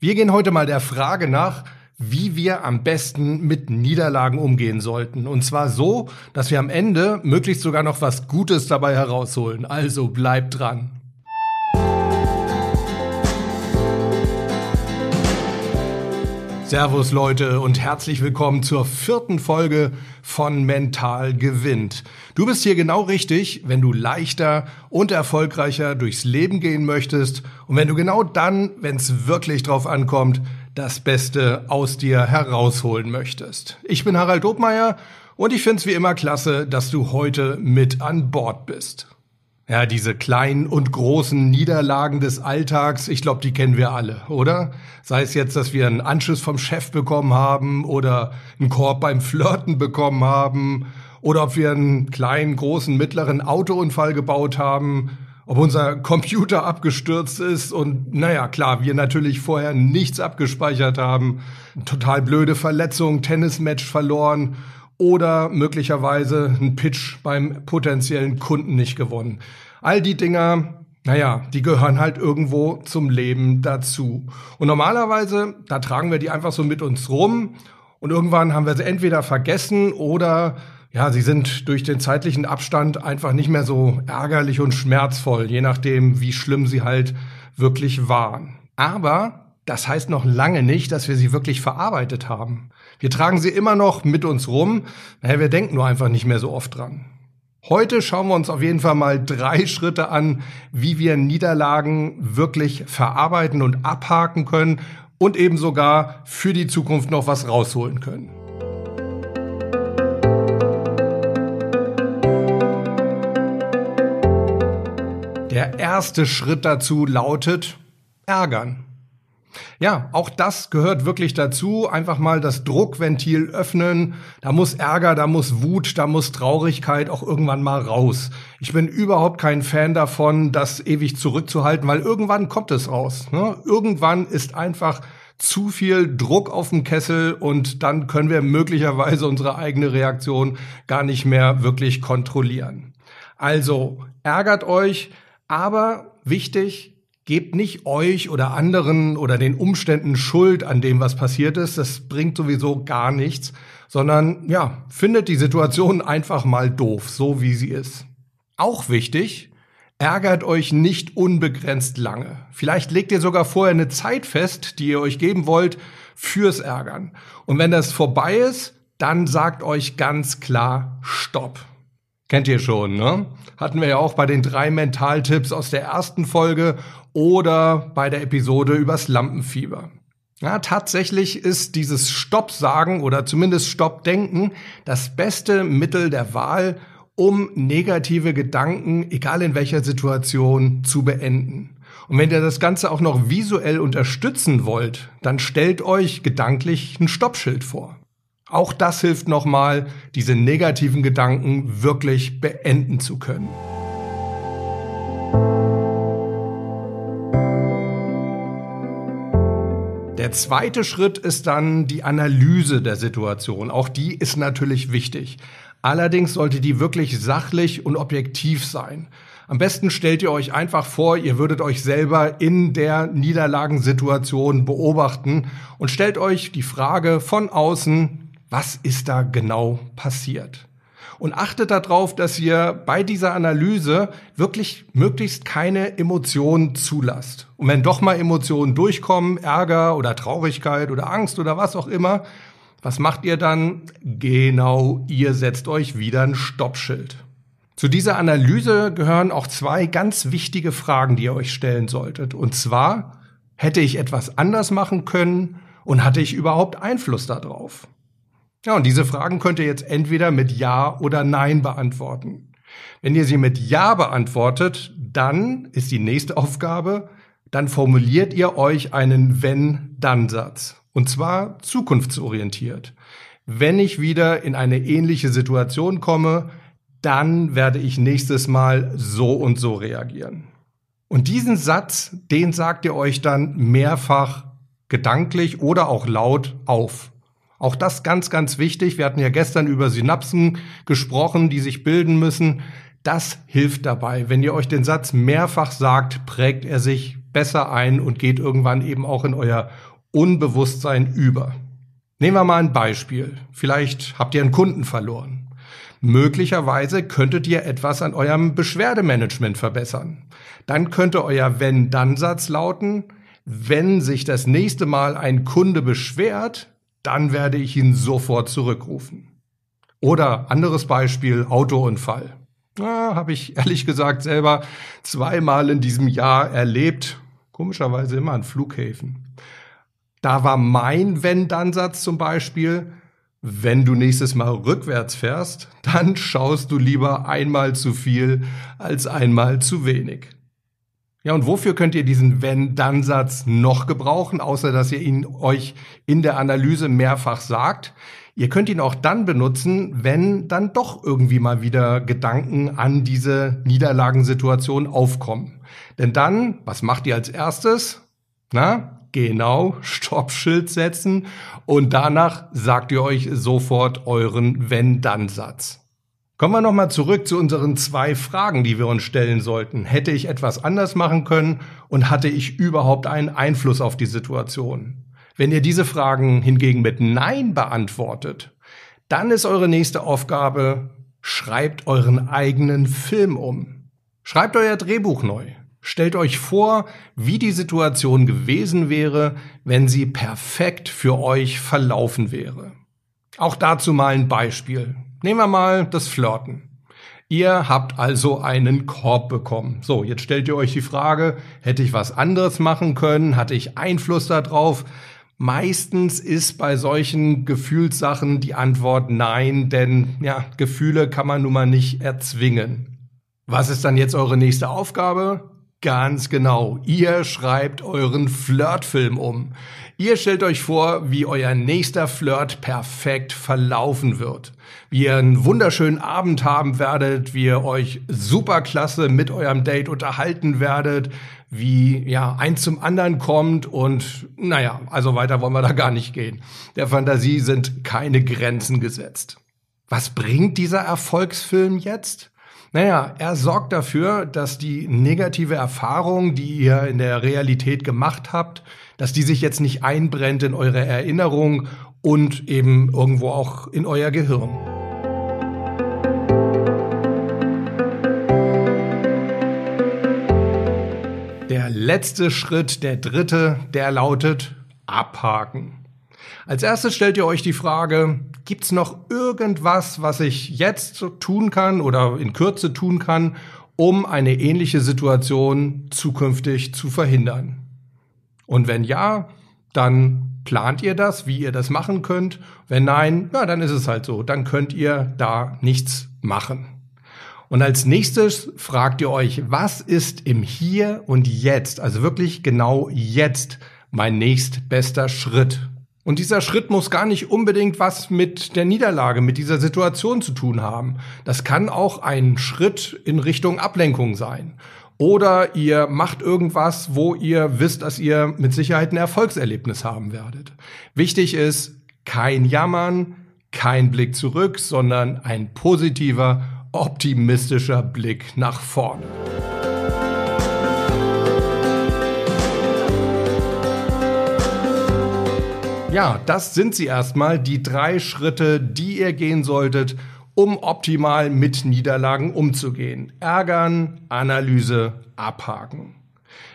Wir gehen heute mal der Frage nach, wie wir am besten mit Niederlagen umgehen sollten. Und zwar so, dass wir am Ende möglichst sogar noch was Gutes dabei herausholen. Also bleibt dran. Servus Leute und herzlich willkommen zur vierten Folge von Mental gewinnt. Du bist hier genau richtig, wenn du leichter und erfolgreicher durchs Leben gehen möchtest und wenn du genau dann, wenn es wirklich drauf ankommt, das Beste aus dir herausholen möchtest. Ich bin Harald Dobmeier und ich finde es wie immer klasse, dass du heute mit an Bord bist. Ja, diese kleinen und großen Niederlagen des Alltags, ich glaube, die kennen wir alle, oder? Sei es jetzt, dass wir einen Anschluss vom Chef bekommen haben oder einen Korb beim Flirten bekommen haben oder ob wir einen kleinen, großen, mittleren Autounfall gebaut haben, ob unser Computer abgestürzt ist und naja, klar, wir natürlich vorher nichts abgespeichert haben, total blöde Verletzung, Tennismatch verloren oder möglicherweise ein Pitch beim potenziellen Kunden nicht gewonnen. All die Dinger, naja, die gehören halt irgendwo zum Leben dazu. Und normalerweise, da tragen wir die einfach so mit uns rum und irgendwann haben wir sie entweder vergessen oder ja, sie sind durch den zeitlichen Abstand einfach nicht mehr so ärgerlich und schmerzvoll, je nachdem, wie schlimm sie halt wirklich waren. Aber das heißt noch lange nicht, dass wir sie wirklich verarbeitet haben. Wir tragen sie immer noch mit uns rum, naja, wir denken nur einfach nicht mehr so oft dran. Heute schauen wir uns auf jeden Fall mal drei Schritte an, wie wir Niederlagen wirklich verarbeiten und abhaken können und eben sogar für die Zukunft noch was rausholen können. Der erste Schritt dazu lautet ärgern. Ja, auch das gehört wirklich dazu. Einfach mal das Druckventil öffnen. Da muss Ärger, da muss Wut, da muss Traurigkeit auch irgendwann mal raus. Ich bin überhaupt kein Fan davon, das ewig zurückzuhalten, weil irgendwann kommt es raus. Ne? Irgendwann ist einfach zu viel Druck auf dem Kessel und dann können wir möglicherweise unsere eigene Reaktion gar nicht mehr wirklich kontrollieren. Also ärgert euch, aber wichtig, Gebt nicht euch oder anderen oder den Umständen Schuld an dem, was passiert ist. Das bringt sowieso gar nichts, sondern ja, findet die Situation einfach mal doof, so wie sie ist. Auch wichtig, ärgert euch nicht unbegrenzt lange. Vielleicht legt ihr sogar vorher eine Zeit fest, die ihr euch geben wollt fürs Ärgern. Und wenn das vorbei ist, dann sagt euch ganz klar Stopp. Kennt ihr schon, ne? Hatten wir ja auch bei den drei Mentaltipps aus der ersten Folge oder bei der Episode übers Lampenfieber. Ja, tatsächlich ist dieses Stopp-Sagen oder zumindest Stopp-Denken das beste Mittel der Wahl, um negative Gedanken, egal in welcher Situation, zu beenden. Und wenn ihr das Ganze auch noch visuell unterstützen wollt, dann stellt euch gedanklich ein Stoppschild vor. Auch das hilft nochmal, diese negativen Gedanken wirklich beenden zu können. Der zweite Schritt ist dann die Analyse der Situation. Auch die ist natürlich wichtig. Allerdings sollte die wirklich sachlich und objektiv sein. Am besten stellt ihr euch einfach vor, ihr würdet euch selber in der Niederlagensituation beobachten und stellt euch die Frage von außen, was ist da genau passiert. Und achtet darauf, dass ihr bei dieser Analyse wirklich möglichst keine Emotionen zulasst. Und wenn doch mal Emotionen durchkommen, Ärger oder Traurigkeit oder Angst oder was auch immer, was macht ihr dann? Genau, ihr setzt euch wieder ein Stoppschild. Zu dieser Analyse gehören auch zwei ganz wichtige Fragen, die ihr euch stellen solltet. Und zwar, hätte ich etwas anders machen können und hatte ich überhaupt Einfluss darauf? Ja, und diese Fragen könnt ihr jetzt entweder mit Ja oder Nein beantworten. Wenn ihr sie mit Ja beantwortet, dann ist die nächste Aufgabe, dann formuliert ihr euch einen Wenn-Dann-Satz. Und zwar zukunftsorientiert. Wenn ich wieder in eine ähnliche Situation komme, dann werde ich nächstes Mal so und so reagieren. Und diesen Satz, den sagt ihr euch dann mehrfach gedanklich oder auch laut auf. Auch das ganz, ganz wichtig. Wir hatten ja gestern über Synapsen gesprochen, die sich bilden müssen. Das hilft dabei. Wenn ihr euch den Satz mehrfach sagt, prägt er sich besser ein und geht irgendwann eben auch in euer Unbewusstsein über. Nehmen wir mal ein Beispiel. Vielleicht habt ihr einen Kunden verloren. Möglicherweise könntet ihr etwas an eurem Beschwerdemanagement verbessern. Dann könnte euer Wenn-Dann-Satz lauten, wenn sich das nächste Mal ein Kunde beschwert, dann werde ich ihn sofort zurückrufen. Oder anderes Beispiel, Autounfall. Ja, Habe ich ehrlich gesagt selber zweimal in diesem Jahr erlebt. Komischerweise immer an Flughäfen. Da war mein Wenn-Dann-Satz zum Beispiel, wenn du nächstes Mal rückwärts fährst, dann schaust du lieber einmal zu viel als einmal zu wenig. Ja, und wofür könnt ihr diesen Wenn-Dann-Satz noch gebrauchen, außer dass ihr ihn euch in der Analyse mehrfach sagt? Ihr könnt ihn auch dann benutzen, wenn dann doch irgendwie mal wieder Gedanken an diese Niederlagensituation aufkommen. Denn dann, was macht ihr als erstes? Na, genau, Stoppschild setzen und danach sagt ihr euch sofort euren Wenn-Dann-Satz. Kommen wir nochmal zurück zu unseren zwei Fragen, die wir uns stellen sollten. Hätte ich etwas anders machen können und hatte ich überhaupt einen Einfluss auf die Situation? Wenn ihr diese Fragen hingegen mit Nein beantwortet, dann ist eure nächste Aufgabe, schreibt euren eigenen Film um. Schreibt euer Drehbuch neu. Stellt euch vor, wie die Situation gewesen wäre, wenn sie perfekt für euch verlaufen wäre. Auch dazu mal ein Beispiel. Nehmen wir mal das Flirten. Ihr habt also einen Korb bekommen. So, jetzt stellt ihr euch die Frage, hätte ich was anderes machen können? Hatte ich Einfluss darauf? Meistens ist bei solchen Gefühlssachen die Antwort nein, denn ja, Gefühle kann man nun mal nicht erzwingen. Was ist dann jetzt eure nächste Aufgabe? Ganz genau. Ihr schreibt euren Flirtfilm um. Ihr stellt euch vor, wie euer nächster Flirt perfekt verlaufen wird. Wie ihr einen wunderschönen Abend haben werdet, wie ihr euch superklasse mit eurem Date unterhalten werdet, wie ja eins zum anderen kommt und naja, also weiter wollen wir da gar nicht gehen. Der Fantasie sind keine Grenzen gesetzt. Was bringt dieser Erfolgsfilm jetzt? Naja, er sorgt dafür, dass die negative Erfahrung, die ihr in der Realität gemacht habt, dass die sich jetzt nicht einbrennt in eure Erinnerung und eben irgendwo auch in euer Gehirn. Der letzte Schritt, der dritte, der lautet abhaken. Als erstes stellt ihr euch die Frage, Gibt's noch irgendwas, was ich jetzt tun kann oder in Kürze tun kann, um eine ähnliche Situation zukünftig zu verhindern? Und wenn ja, dann plant ihr das, wie ihr das machen könnt. Wenn nein, ja, dann ist es halt so. Dann könnt ihr da nichts machen. Und als nächstes fragt ihr euch, was ist im Hier und Jetzt, also wirklich genau jetzt, mein nächstbester Schritt? Und dieser Schritt muss gar nicht unbedingt was mit der Niederlage, mit dieser Situation zu tun haben. Das kann auch ein Schritt in Richtung Ablenkung sein. Oder ihr macht irgendwas, wo ihr wisst, dass ihr mit Sicherheit ein Erfolgserlebnis haben werdet. Wichtig ist kein Jammern, kein Blick zurück, sondern ein positiver, optimistischer Blick nach vorne. Ja, das sind sie erstmal, die drei Schritte, die ihr gehen solltet, um optimal mit Niederlagen umzugehen. Ärgern, Analyse, abhaken.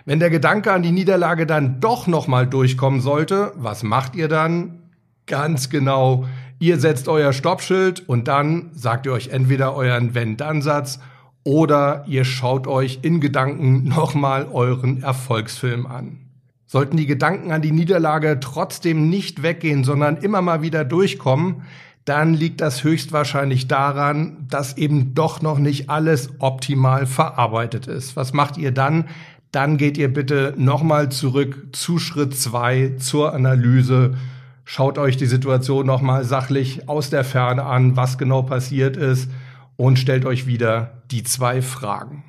Wenn der Gedanke an die Niederlage dann doch nochmal durchkommen sollte, was macht ihr dann? Ganz genau, ihr setzt euer Stoppschild und dann sagt ihr euch entweder euren Wenn-Dann-Satz oder ihr schaut euch in Gedanken nochmal euren Erfolgsfilm an. Sollten die Gedanken an die Niederlage trotzdem nicht weggehen, sondern immer mal wieder durchkommen, dann liegt das höchstwahrscheinlich daran, dass eben doch noch nicht alles optimal verarbeitet ist. Was macht ihr dann? Dann geht ihr bitte nochmal zurück zu Schritt zwei zur Analyse. Schaut euch die Situation nochmal sachlich aus der Ferne an, was genau passiert ist und stellt euch wieder die zwei Fragen.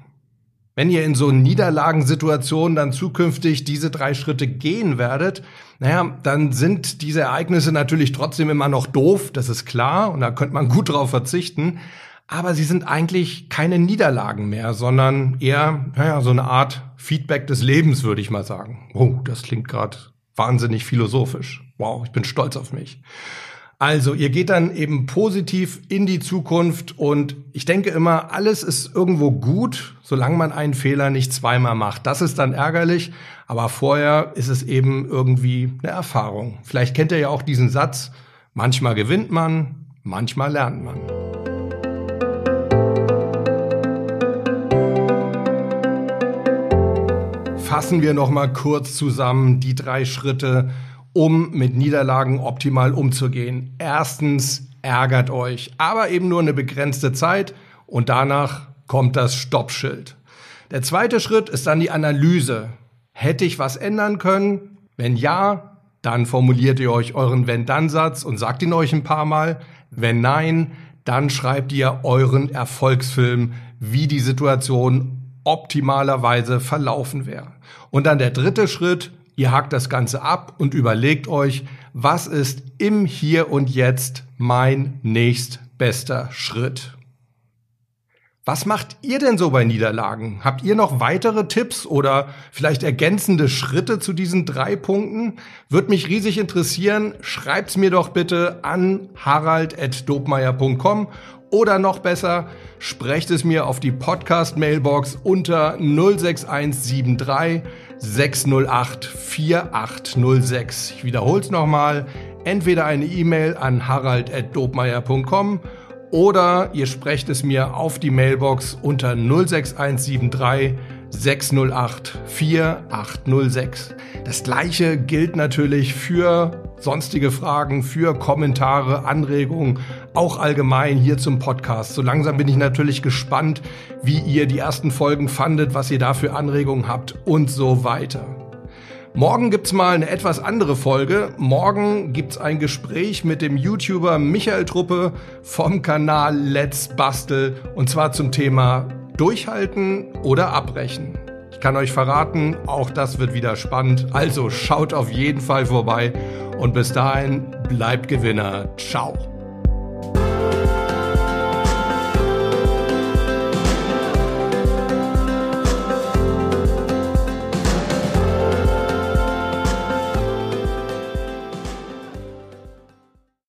Wenn ihr in so Niederlagensituationen dann zukünftig diese drei Schritte gehen werdet, naja, dann sind diese Ereignisse natürlich trotzdem immer noch doof, das ist klar, und da könnte man gut drauf verzichten. aber sie sind eigentlich keine Niederlagen mehr, sondern eher, naja, so eine Art Feedback des Lebens, würde ich mal sagen. Oh, das klingt gerade wahnsinnig philosophisch. Wow, ich bin stolz auf mich. Also, ihr geht dann eben positiv in die Zukunft und ich denke immer, alles ist irgendwo gut, solange man einen Fehler nicht zweimal macht. Das ist dann ärgerlich, aber vorher ist es eben irgendwie eine Erfahrung. Vielleicht kennt ihr ja auch diesen Satz, manchmal gewinnt man, manchmal lernt man. Fassen wir noch mal kurz zusammen die drei Schritte, um mit Niederlagen optimal umzugehen. Erstens, ärgert euch, aber eben nur eine begrenzte Zeit und danach kommt das Stoppschild. Der zweite Schritt ist dann die Analyse. Hätte ich was ändern können? Wenn ja, dann formuliert ihr euch euren Wenn-Dann-Satz und sagt ihn euch ein paar Mal. Wenn nein, dann schreibt ihr euren Erfolgsfilm, wie die Situation optimalerweise verlaufen wäre. Und dann der dritte Schritt, Ihr hakt das Ganze ab und überlegt euch, was ist im Hier und Jetzt mein nächstbester Schritt. Was macht ihr denn so bei Niederlagen? Habt ihr noch weitere Tipps oder vielleicht ergänzende Schritte zu diesen drei Punkten? Würde mich riesig interessieren. Schreibt's mir doch bitte an harald.dobmeier.com oder noch besser, sprecht es mir auf die Podcast-Mailbox unter 06173 608 4806. Ich wiederhole es nochmal. Entweder eine E-Mail an harald.dobmeier.com oder ihr sprecht es mir auf die Mailbox unter 06173 608 4806. Das gleiche gilt natürlich für sonstige Fragen, für Kommentare, Anregungen, auch allgemein hier zum Podcast. So langsam bin ich natürlich gespannt, wie ihr die ersten Folgen fandet, was ihr da für Anregungen habt und so weiter. Morgen gibt's mal eine etwas andere Folge. Morgen gibt's ein Gespräch mit dem YouTuber Michael Truppe vom Kanal Let's Bastel und zwar zum Thema Durchhalten oder Abbrechen. Kann euch verraten, auch das wird wieder spannend. Also schaut auf jeden Fall vorbei und bis dahin bleibt Gewinner. Ciao.